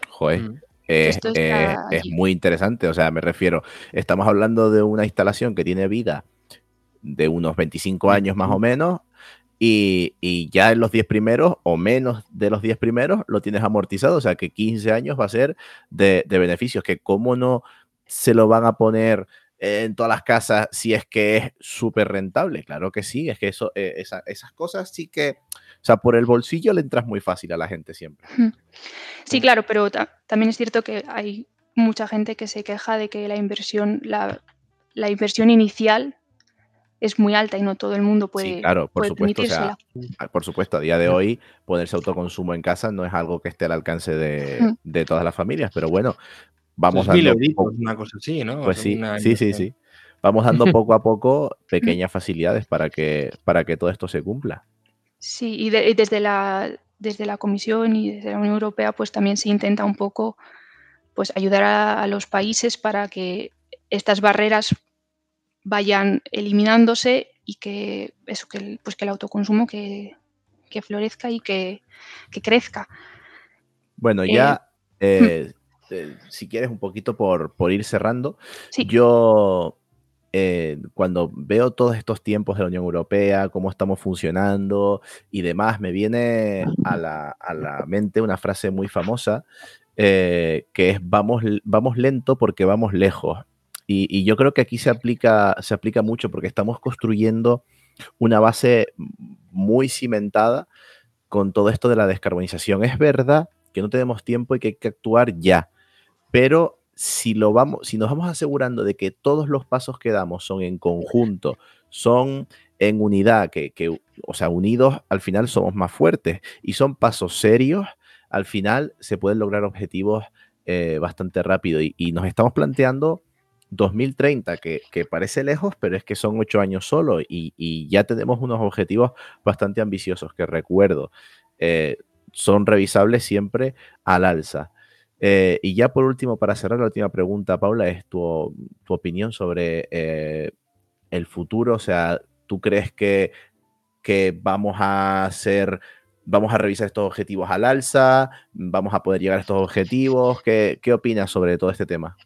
Joder, Mm. es, Esto está es- muy interesante. O sea, me refiero, estamos hablando de una instalación que tiene vida de unos 25 años más o menos. Y, y ya en los 10 primeros o menos de los 10 primeros lo tienes amortizado, o sea que 15 años va a ser de, de beneficios, que cómo no se lo van a poner en todas las casas si es que es súper rentable. Claro que sí, es que eso, eh, esa- esas cosas sí que, o sea, por el bolsillo le entras muy fácil a la gente siempre. Sí, claro, pero ta- también es cierto que hay mucha gente que se queja de que la inversión, la, la inversión inicial es muy alta y no todo el mundo puede, sí, claro, por puede supuesto. O sea, permitírsela. a- por supuesto, a día de hoy ponerse autoconsumo en casa no es algo que esté al alcance de, de todas las familias, pero bueno, vamos po- una cosa así, ¿no? Pues sí, una sí, sí, sí. Vamos dando poco a poco pequeñas facilidades para que, para que todo esto se cumpla. Sí, y, de- y desde, la, desde la Comisión y desde la Unión Europea pues también se intenta un poco pues ayudar a, a los países para que estas barreras vayan eliminándose y que eso que el, pues que el autoconsumo que, que florezca y que, que crezca. Bueno, Eh, ya, eh, eh, si quieres, un poquito por, por ir cerrando, Sí. yo eh, cuando veo todos estos tiempos de la Unión Europea, cómo estamos funcionando y demás, me viene a la, mente una frase muy famosa eh, que es vamos, vamos lento porque vamos lejos. Y, yo creo que aquí se aplica, se aplica mucho porque estamos construyendo una base muy cimentada con todo esto de la descarbonización. Es verdad que no tenemos tiempo y que hay que actuar ya, pero si, lo vamos, si nos vamos asegurando de que todos los pasos que damos son en conjunto, son en unidad, que, o sea, unidos al final somos más fuertes y son pasos serios, al final se pueden lograr objetivos eh, bastante rápido y, nos estamos planteando 2030, que, parece lejos, pero es que son ocho años solo y, ya tenemos unos objetivos bastante ambiciosos que recuerdo, eh, son revisables siempre al alza. Eh, y ya por último, para cerrar la última pregunta, Paula, es tu, opinión sobre eh, el futuro. O sea, ¿tú crees que, que vamos a hacer, vamos a revisar estos objetivos al alza? ¿Vamos a poder llegar a estos objetivos? ¿Qué, qué opinas sobre todo este tema?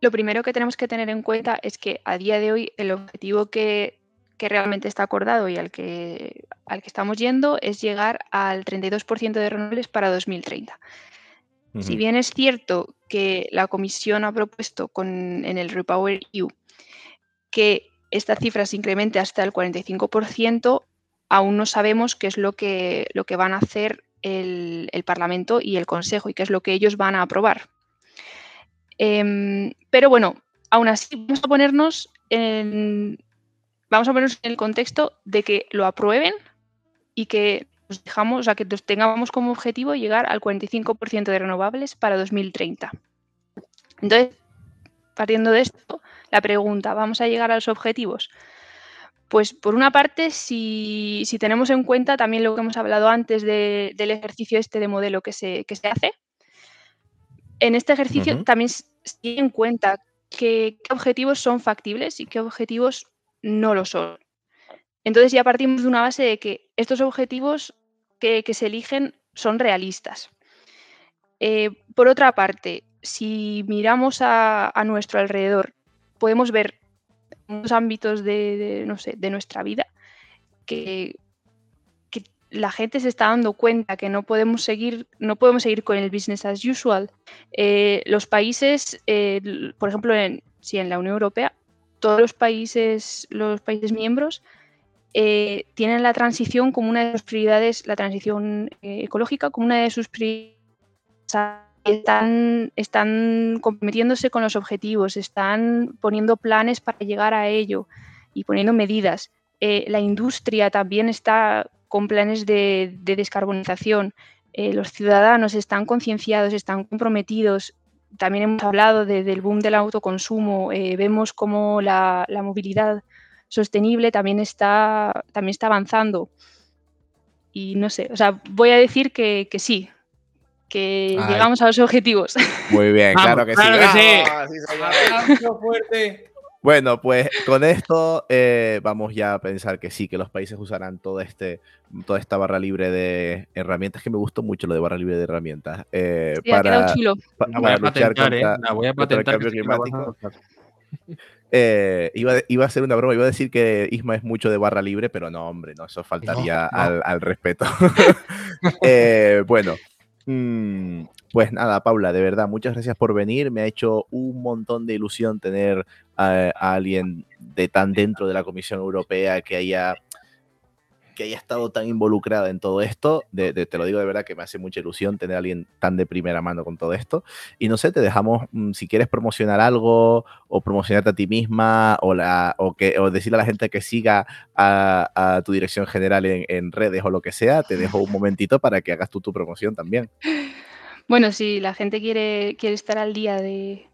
Lo primero que tenemos que tener en cuenta es que a día de hoy el objetivo que que realmente está acordado y al que, al que estamos yendo es llegar al 32% de renovables para 2030. Si bien es cierto que la Comisión ha propuesto con, en el Repower EU que esta cifra se incremente hasta el 45%, aún no sabemos qué es lo que, lo que van a hacer el, Parlamento y el Consejo y qué es lo que ellos van a aprobar. Em, pero bueno, aún así vamos a ponernos en, vamos a ponernos en el contexto de que lo aprueben y que nos dejamos, o sea, que tengamos como objetivo llegar al 45% de renovables para 2030. Entonces, partiendo de esto, la pregunta, ¿vamos a llegar a los objetivos? Pues por una parte, si, tenemos en cuenta también lo que hemos hablado antes del ejercicio este de modelo que se, se hace, en este ejercicio también tiene en cuenta qué objetivos son factibles y qué objetivos no lo son. Entonces ya partimos de una base de que estos objetivos que, se eligen son realistas. Eh, por otra parte, si miramos a, nuestro alrededor, podemos ver en los ámbitos de, no sé, de nuestra vida que, la gente se está dando cuenta que no podemos seguir, no podemos seguir con el business as usual. Eh, los países, eh, por ejemplo, en, en la Unión Europea, todos los países, los países miembros eh, tienen la transición como una de sus prioridades, la transición ecológica como una de sus prioridades. Están, están comprometiéndose con los objetivos, están poniendo planes para llegar a ello y poniendo medidas. La industria también está con planes de, descarbonización. los ciudadanos están concienciados, están comprometidos, también hemos hablado del boom del autoconsumo, eh, vemos cómo la, movilidad sostenible también está, también está avanzando. Y no sé, o sea, voy a decir que, sí, que llegamos a los objetivos. Muy bien, claro que sí. fuerte. Bueno, pues con esto eh, vamos ya a pensar que sí, que los países usarán todo este, toda esta barra libre de herramientas, que me gustó mucho lo de barra libre de herramientas. Eh, para, chulo. para luchar contra, ¿eh? voy a el cambio climático. Eh, iba, iba, a ser una broma, iba a decir que Isma es mucho de barra libre, pero no, hombre, no, eso faltaría Al, al, respeto. bueno, mmm, pues nada, Paula, de verdad, muchas gracias por venir. Me ha hecho un montón de ilusión tener a, alguien de tan dentro de la Comisión Europea que haya que haya estado tan involucrada en todo esto. te lo digo de verdad que me hace mucha ilusión tener a alguien tan de primera mano con todo esto. Y no sé, te dejamos, mm, si quieres promocionar algo o promocionarte a ti misma o, la, o, que, o decirle a la gente que siga a, tu dirección general en, redes o lo que sea, te dejo un momentito para que hagas tú tu promoción también. Bueno, si la gente quiere, quiere estar al día de,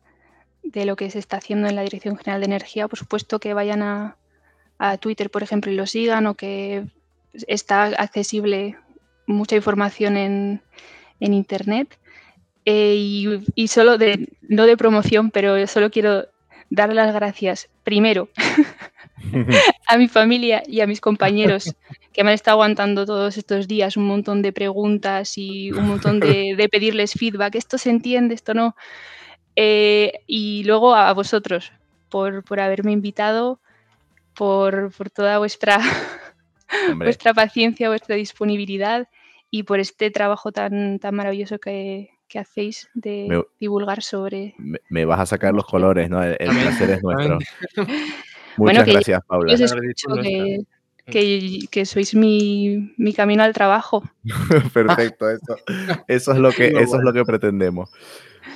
lo que se está haciendo en la Dirección General de Energía, por supuesto que vayan a, Twitter, por ejemplo, y lo sigan o que está accesible mucha información en, Internet. Eh, y, solo de, no de promoción, pero solo quiero dar las gracias primero a mi familia y a mis compañeros que me han estado aguantando todos estos días un montón de preguntas y un montón de, pedirles feedback. Esto se entiende, esto no. Eh, y luego a vosotros por, por haberme invitado, por, por toda vuestra, vuestra paciencia, vuestra disponibilidad y por este trabajo tan, tan maravilloso que, que hacéis de Me- divulgar sobre... me, me vas a sacar los colores, ¿no? El, el placer es nuestro. Muchas Bueno, que- gracias, Paula. Escucho gratitud que, que, que sois mi, mi camino al trabajo. Perfecto, eso, eso es lo que, eso es lo que pretendemos.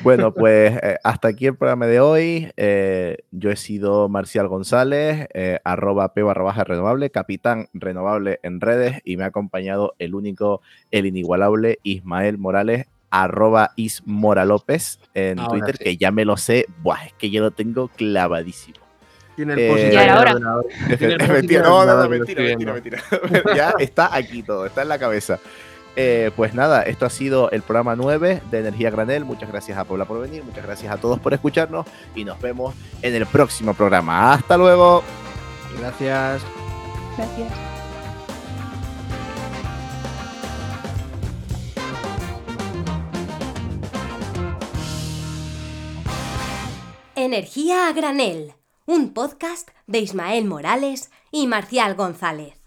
Bueno, pues eh, hasta aquí el programa de hoy. Eh, yo he sido Marcial González, eh, arroba p barra baja renovable, capitán renovable en redes, y me ha acompañado el único, el inigualable Ismael Morales, arroba ismoralópez en Ahora Twitter, sí. que ya me lo sé, buah, es que yo lo tengo clavadísimo. Tiene el Eh, Ya ahí era en el hora. ordenador. Tiene el Mentira, no, no, no, mentira, mentira, mentira. ya está aquí todo, está en la cabeza. Eh, pues nada, esto ha sido el programa 9 de Energía Granel. Muchas gracias a Paula por venir, muchas gracias a todos por escucharnos y nos vemos en el próximo programa. Hasta luego. Gracias. Gracias. Energía a granel, un podcast de Ismael Morales y Marcial González.